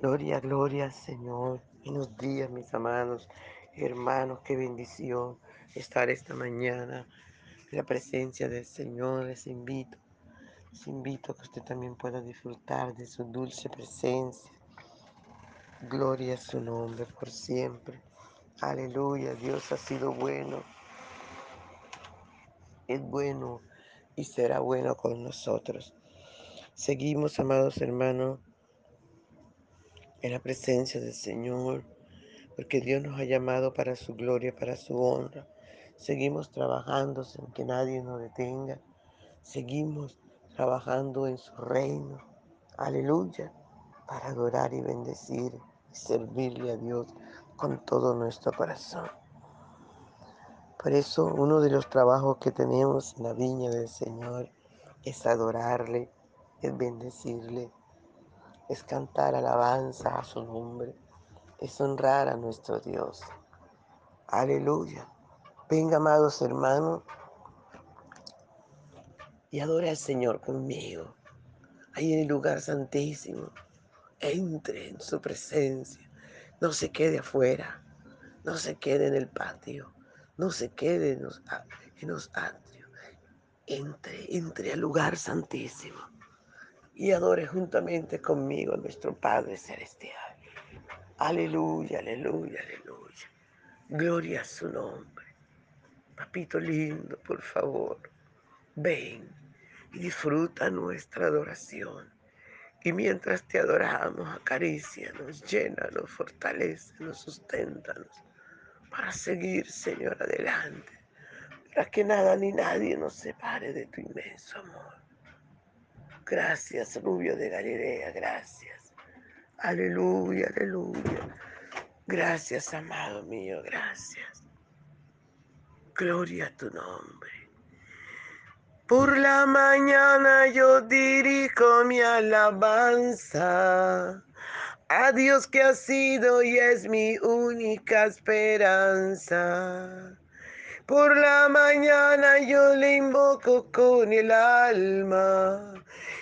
Gloria, gloria al Señor. Buenos días, mis amados hermanos. Qué bendición estar esta mañana en la presencia del Señor. Les invito, les invito a que usted también pueda disfrutar de su dulce presencia. Gloria a su nombre por siempre. Aleluya. Dios ha sido bueno. Es bueno y será bueno con nosotros. Seguimos, amados hermanos, en la presencia del Señor, porque Dios nos ha llamado para su gloria, para su honra. Seguimos trabajando sin que nadie nos detenga. Seguimos trabajando en su reino. Aleluya. Para adorar y bendecir y servirle a Dios con todo nuestro corazón. Por eso uno de los trabajos que tenemos en la viña del Señor es adorarle, es bendecirle, es cantar alabanza a su nombre, es honrar a nuestro Dios. Aleluya. Venga, amados hermanos, y adore al Señor conmigo, ahí en el lugar santísimo. Entre en su presencia, no se quede afuera, no se quede en el patio, no se quede en los, en los atrios. Entre, entre al lugar santísimo y adore juntamente conmigo a nuestro Padre Celestial. Aleluya, aleluya, aleluya. Gloria a su nombre. Papito lindo, por favor, ven y disfruta nuestra adoración. Y mientras te adoramos, acarícianos, llénanos, fortalecenos, susténtanos para seguir, Señor, adelante. Para que nada ni nadie nos separe de tu inmenso amor. Gracias, Rubio de Galilea, gracias. Aleluya, aleluya. Gracias, amado mío, gracias. Gloria a tu nombre. Por la mañana yo dirijo mi alabanza a Dios que ha sido y es mi única esperanza. Por la mañana yo le invoco con el alma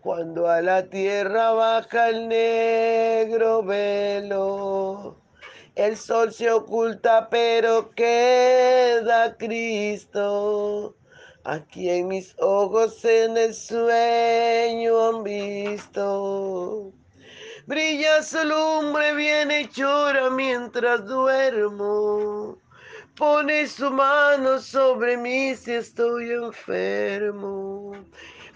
cuando a la tierra baja el negro velo. El sol se oculta, pero queda Cristo a quien mis ojos en el sueño han visto. Brilla su lumbre bien hechora mientras duermo. Pone su mano sobre mí si estoy enfermo.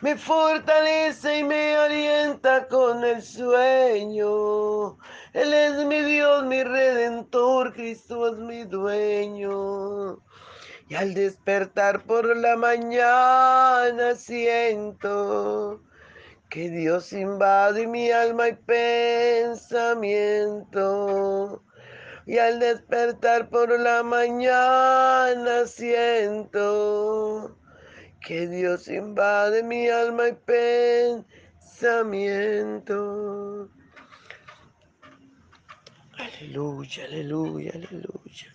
Me fortalece y me alienta con el sueño. Él es mi Dios, mi redentor, Cristo es mi dueño. Y al despertar por la mañana siento que Dios invade mi alma y pensamiento. Y al despertar por la mañana siento que Dios invade mi alma y pensamiento. Aleluya, aleluya, aleluya.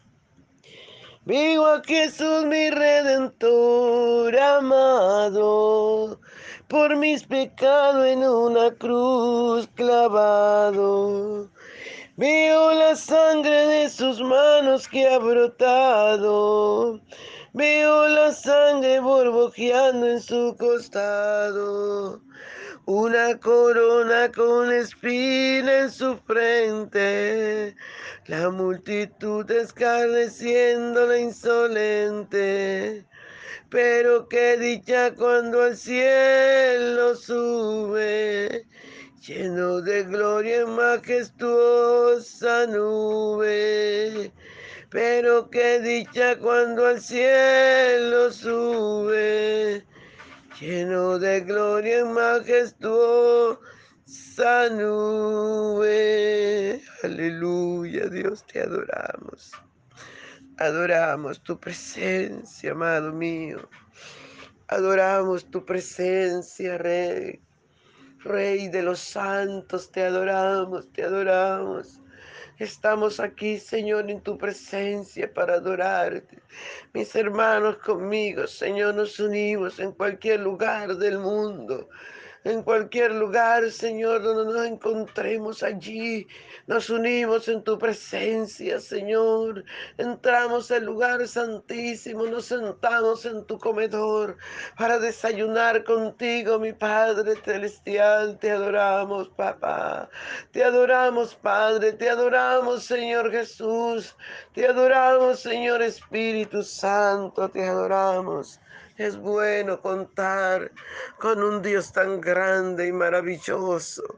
Vivo a Jesús mi redentor amado, por mis pecados en una cruz clavado. Veo la sangre de sus manos que ha brotado. Veo la sangre borbojeando en su costado. una corona con espina en su frente, la multitud escarneciendo la insolente. Pero qué dicha cuando al cielo sube, lleno de gloria en majestuosa nube. Pero qué dicha cuando al cielo sube, lleno de gloria en majestuosa nube. Aleluya, Dios, te adoramos. Adoramos tu presencia, amado mío. Adoramos tu presencia, Rey. Rey de los santos, te adoramos, te adoramos. Estamos aquí, Señor, en tu presencia para adorarte. Mis hermanos conmigo, Señor, nos unimos en cualquier lugar del mundo en cualquier lugar, Señor, donde nos encontremos allí. Nos unimos en tu presencia, Señor. Entramos al lugar santísimo, nos sentamos en tu comedor para desayunar contigo, mi Padre celestial. Te adoramos, papá. Te adoramos, Padre. Te adoramos, Señor Jesús. Te adoramos, Señor Espíritu Santo. Te adoramos. Es bueno contar con un Dios tan grande y maravilloso.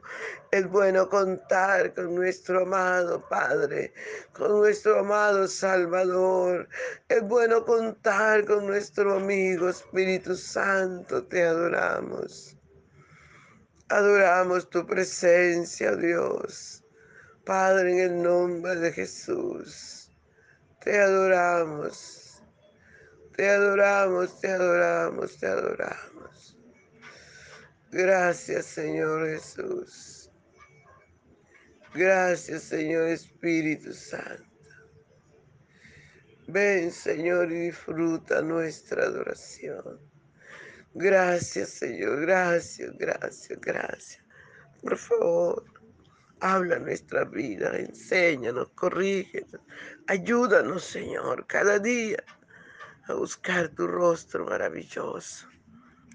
Es bueno contar con nuestro amado Padre, con nuestro amado Salvador. Es bueno contar con nuestro amigo Espíritu Santo. Te adoramos. Adoramos tu presencia, Dios. Padre, en el nombre de Jesús. Te adoramos. Te adoramos, te adoramos, te adoramos. Gracias, Señor Jesús. Gracias, Señor Espíritu Santo. Ven, Señor, y disfruta nuestra adoración. Gracias, Señor. Gracias, gracias, gracias. Por favor, habla nuestra vida, enséñanos, corrígenos, ayúdanos, Señor, cada día a buscar tu rostro maravilloso.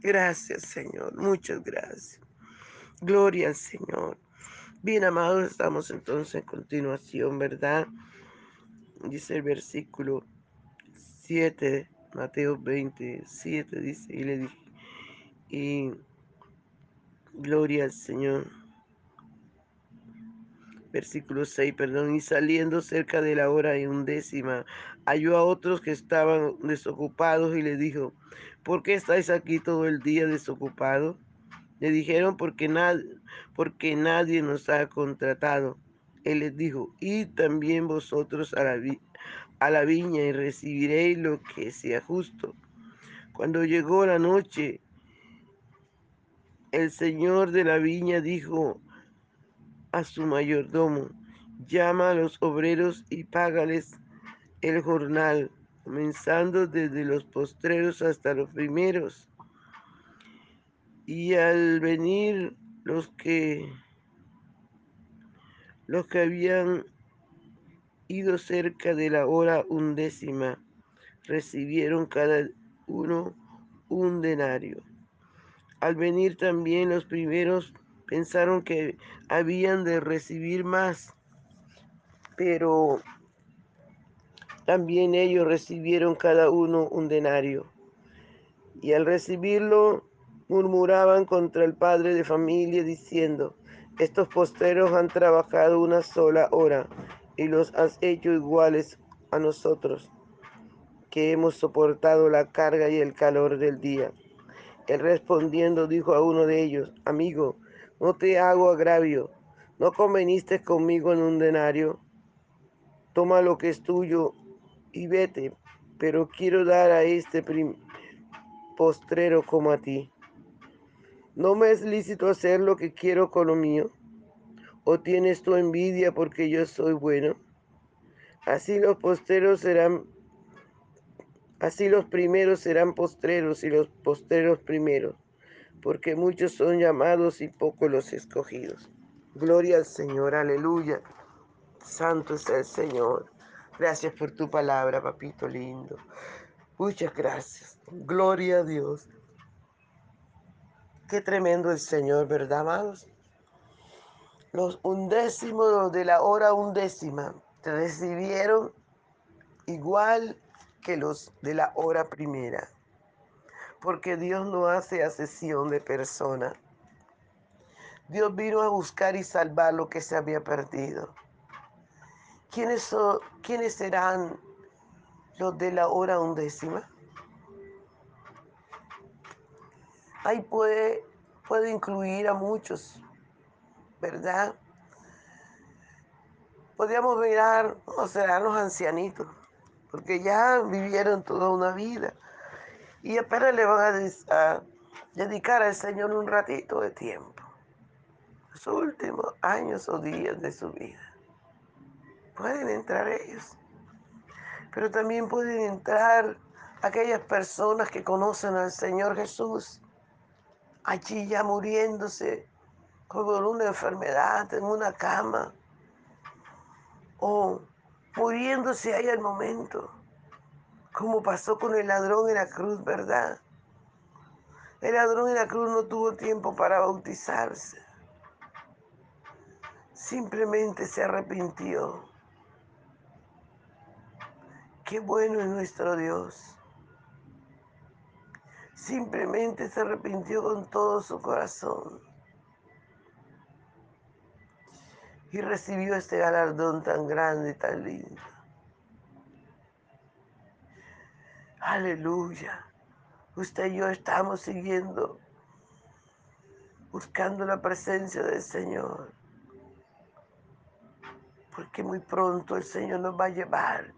Gracias, Señor. Muchas gracias. Gloria al Señor. Bien, amados, estamos entonces en continuación, ¿verdad? Dice el versículo 7, Mateo 27, dice, y le dije, y gloria al Señor versículo 6, perdón, y saliendo cerca de la hora y undécima, halló a otros que estaban desocupados y le dijo, ¿por qué estáis aquí todo el día desocupados? Le dijeron, porque, nadie, porque nadie nos ha contratado. Él les dijo, y también vosotros a la, a la viña y recibiréis lo que sea justo. Cuando llegó la noche, el señor de la viña dijo a su mayordomo, llama a los obreros y págales el jornal, comenzando desde los postreros hasta los primeros. Y al venir los que los que habían ido cerca de la hora undécima recibieron cada uno un denario. Al venir también los primeros pensaron que habían de recibir más, pero también ellos recibieron cada uno un denario. Y al recibirlo murmuraban contra el padre de familia diciendo, estos posteros han trabajado una sola hora y los has hecho iguales a nosotros, que hemos soportado la carga y el calor del día. Él respondiendo dijo a uno de ellos, amigo, no te hago agravio, no conveniste conmigo en un denario, toma lo que es tuyo y vete, pero quiero dar a este postrero como a ti. ¿No me es lícito hacer lo que quiero con lo mío? ¿O tienes tu envidia porque yo soy bueno? Así los postreros serán, así los primeros serán postreros y los postreros primeros porque muchos son llamados y pocos los escogidos. Gloria al Señor, aleluya. Santo es el Señor. Gracias por tu palabra, papito lindo. Muchas gracias. Gloria a Dios. Qué tremendo el Señor, ¿verdad, amados? Los undécimos de la hora undécima recibieron igual que los de la hora primera, porque Dios no hace asesión de personas. Dios vino a buscar y salvar lo que se había perdido. ¿Quiénes, son, ¿quiénes serán los de la hora undécima? Ahí puede, puede incluir a muchos, ¿verdad? Podríamos mirar, no serán los ancianitos, porque ya vivieron toda una vida y apenas le van a, a dedicar al Señor un ratito de tiempo, sus últimos años o días de su vida. Pueden entrar ellos, pero también pueden entrar aquellas personas que conocen al Señor Jesús, allí ya muriéndose con una enfermedad en una cama o muriéndose ahí al momento, como pasó con el ladrón en la cruz, ¿verdad? El ladrón en la cruz no tuvo tiempo para bautizarse. Simplemente se arrepintió. Qué bueno es nuestro Dios. Simplemente se arrepintió con todo su corazón. Y recibió este galardón tan grande y tan lindo. Aleluya. Usted y yo estamos siguiendo, buscando la presencia del Señor. Porque muy pronto el Señor nos va a llevar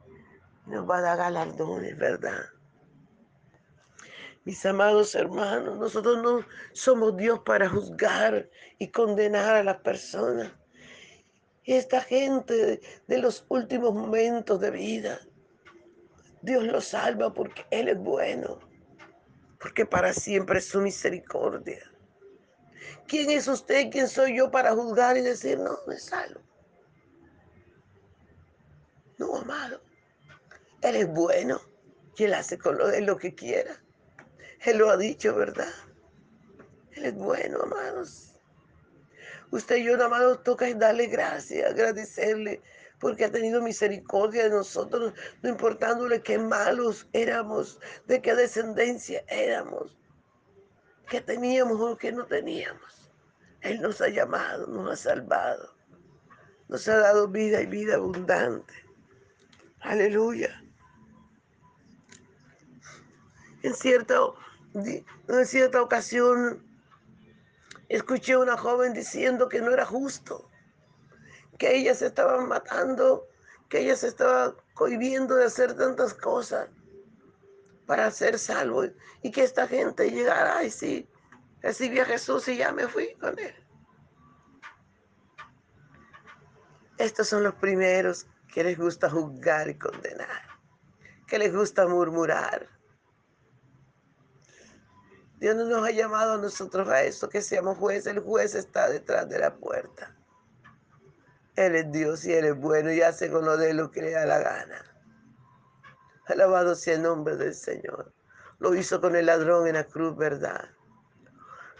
nos va a dar galardones, ¿verdad? Mis amados hermanos, nosotros no somos Dios para juzgar y condenar a las personas. Esta gente de los últimos momentos de vida, Dios los salva porque Él es bueno, porque para siempre es su misericordia. ¿Quién es usted? ¿Quién soy yo para juzgar y decir, no, me salvo? No, amado. Él es bueno y Él hace con lo de lo que quiera. Él lo ha dicho, ¿verdad? Él es bueno, amados. Usted y yo, amados, toca darle gracias, agradecerle, porque ha tenido misericordia de nosotros, no importándole qué malos éramos, de qué descendencia éramos, qué teníamos o qué no teníamos. Él nos ha llamado, nos ha salvado, nos ha dado vida y vida abundante. Aleluya. En cierta, en cierta ocasión escuché a una joven diciendo que no era justo, que ella se estaba matando, que ella se estaba cohibiendo de hacer tantas cosas para ser salvo y que esta gente llegara y sí, recibí a Jesús y ya me fui con él. Estos son los primeros que les gusta juzgar y condenar, que les gusta murmurar. Dios no nos ha llamado a nosotros a eso, que seamos jueces. El juez está detrás de la puerta. Él es Dios y Él es bueno y hace con lo de lo que le da la gana. Alabado sea el nombre del Señor. Lo hizo con el ladrón en la cruz, ¿verdad?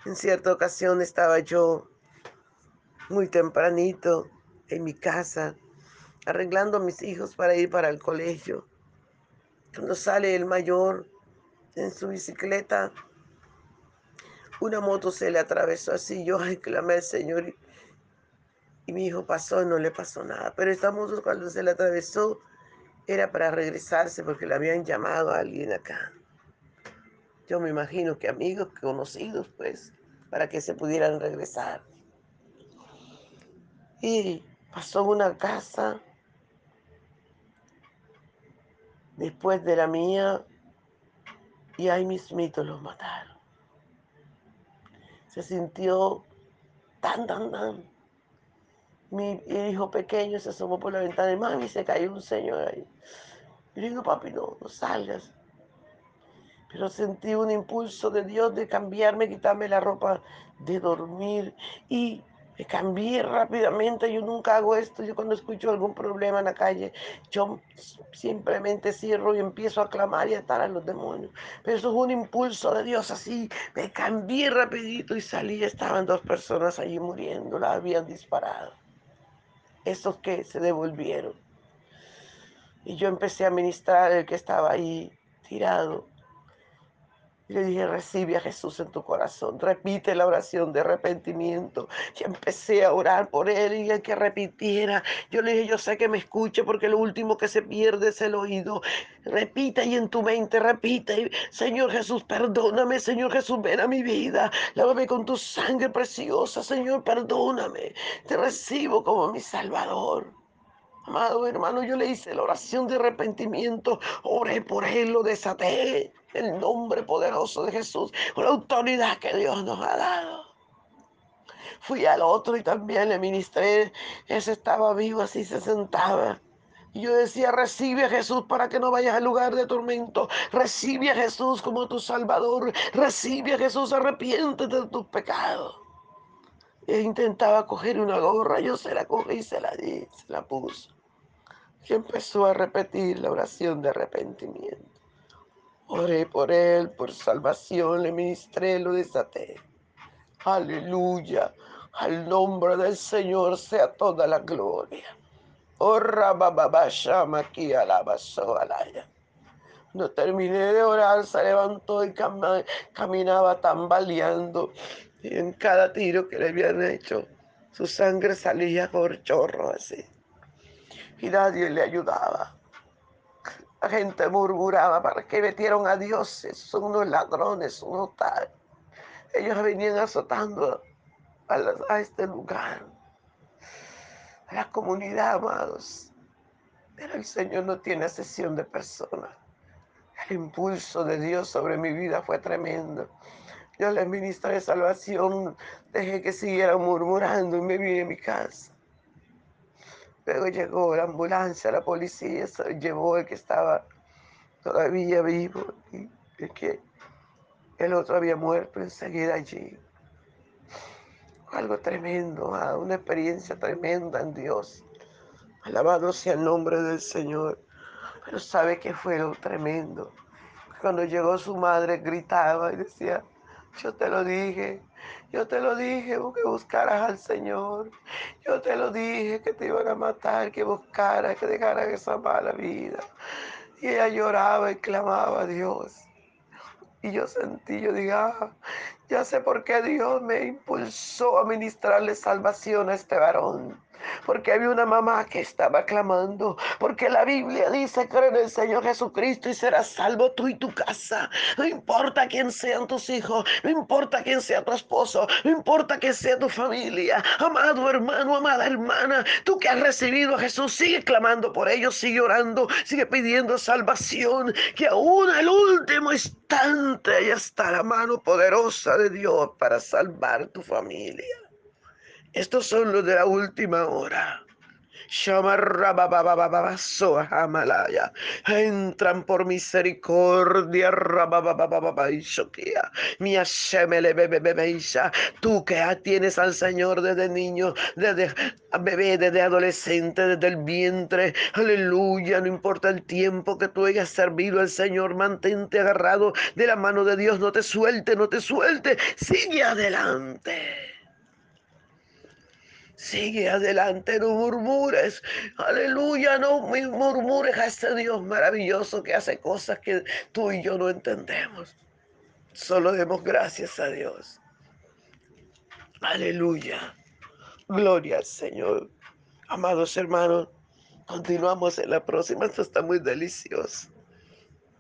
En cierta ocasión estaba yo muy tempranito en mi casa, arreglando a mis hijos para ir para el colegio. Cuando sale el mayor en su bicicleta, una moto se le atravesó así. Yo clamé al Señor y, mi hijo pasó y no le pasó nada. Pero esta moto cuando se le atravesó era para regresarse porque le habían llamado a alguien acá. Yo me imagino que amigos, conocidos, pues, para que se pudieran regresar. Y pasó una casa después de la mía y ahí mismito los mataron se sintió tan, tan, tan. Mi hijo pequeño se asomó por la ventana y mami se cayó un señor ahí. Y le digo, papi, no, no salgas. Pero sentí un impulso de Dios de cambiarme, quitarme la ropa de dormir. Y Me cambié rápidamente, yo nunca hago esto, yo cuando escucho algún problema en la calle, yo simplemente cierro y empiezo a clamar y a atar a los demonios. Pero eso es un impulso de Dios así, me cambié rapidito y salí, estaban dos personas allí muriendo, la habían disparado. Esos que se devolvieron. Y yo empecé a ministrar el que estaba ahí tirado y le dije, recibe a Jesús en tu corazón, repite la oración de arrepentimiento. Y empecé a orar por él y el que repitiera. Yo le dije, yo sé que me escuche porque lo último que se pierde es el oído. Repita y en tu mente, repita. Señor Jesús, perdóname. Señor Jesús, ven a mi vida. Lávame con tu sangre preciosa. Señor, perdóname. Te recibo como mi Salvador. Amado hermano, yo le hice la oración de arrepentimiento, oré por él, lo desaté, el nombre poderoso de Jesús, con la autoridad que Dios nos ha dado. Fui al otro y también le ministré, ese estaba vivo, así se sentaba. Y yo decía, recibe a Jesús para que no vayas al lugar de tormento. Recibe a Jesús como tu Salvador. Recibe a Jesús, arrepiéntete de tus pecados. E intentaba coger una gorra, yo se la cogí y se la di, se la puse y empezó a repetir la oración de arrepentimiento. Oré por él, por salvación, le ministré, lo desaté. Aleluya. Al nombre del Señor sea toda la gloria. Oh, aquí. No terminé de orar, se levantó y caminaba tambaleando. Y en cada tiro que le habían hecho, su sangre salía por chorro así y nadie le ayudaba. La gente murmuraba, ¿para qué metieron a Dios? Son unos ladrones, unos tal. Ellos venían azotando a, este lugar, a la comunidad, amados. Pero el Señor no tiene sesión de personas. El impulso de Dios sobre mi vida fue tremendo. Yo les ministré salvación, dejé que siguieran murmurando y me vine a mi casa. Luego llegó la ambulancia, la policía se llevó el que estaba todavía vivo y el que el otro había muerto enseguida allí. Algo tremendo, ah, una experiencia tremenda en Dios. Alabado sea el nombre del Señor. Pero sabe que fue lo tremendo. Cuando llegó su madre gritaba y decía, yo te lo dije, yo te lo dije que buscaras al Señor. Yo te lo dije que te iban a matar, que buscaras, que dejaras esa mala vida. Y ella lloraba y clamaba a Dios. Y yo sentí, yo diga, ah, ya sé por qué Dios me impulsó a ministrarle salvación a este varón porque había una mamá que estaba clamando, porque la Biblia dice, cree en el Señor Jesucristo y serás salvo tú y tu casa. No importa quién sean tus hijos, no importa quién sea tu esposo, no importa quién sea tu familia. Amado hermano, amada hermana, tú que has recibido a Jesús, sigue clamando por ellos, sigue orando, sigue pidiendo salvación, que aún el último instante ahí está la mano poderosa de Dios para salvar tu familia. Estos son los de la última hora. Entran por misericordia. Tú que tienes al Señor desde niño, desde bebé, desde adolescente, desde el vientre. Aleluya. No importa el tiempo que tú hayas servido al Señor. Mantente agarrado de la mano de Dios. No te suelte, no te suelte. Sigue adelante. Sigue adelante, no murmures. Aleluya, no murmures a este Dios maravilloso que hace cosas que tú y yo no entendemos. Solo demos gracias a Dios. Aleluya. Gloria al Señor. Amados hermanos, continuamos en la próxima. Esto está muy delicioso.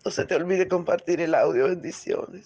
No se te olvide compartir el audio. Bendiciones.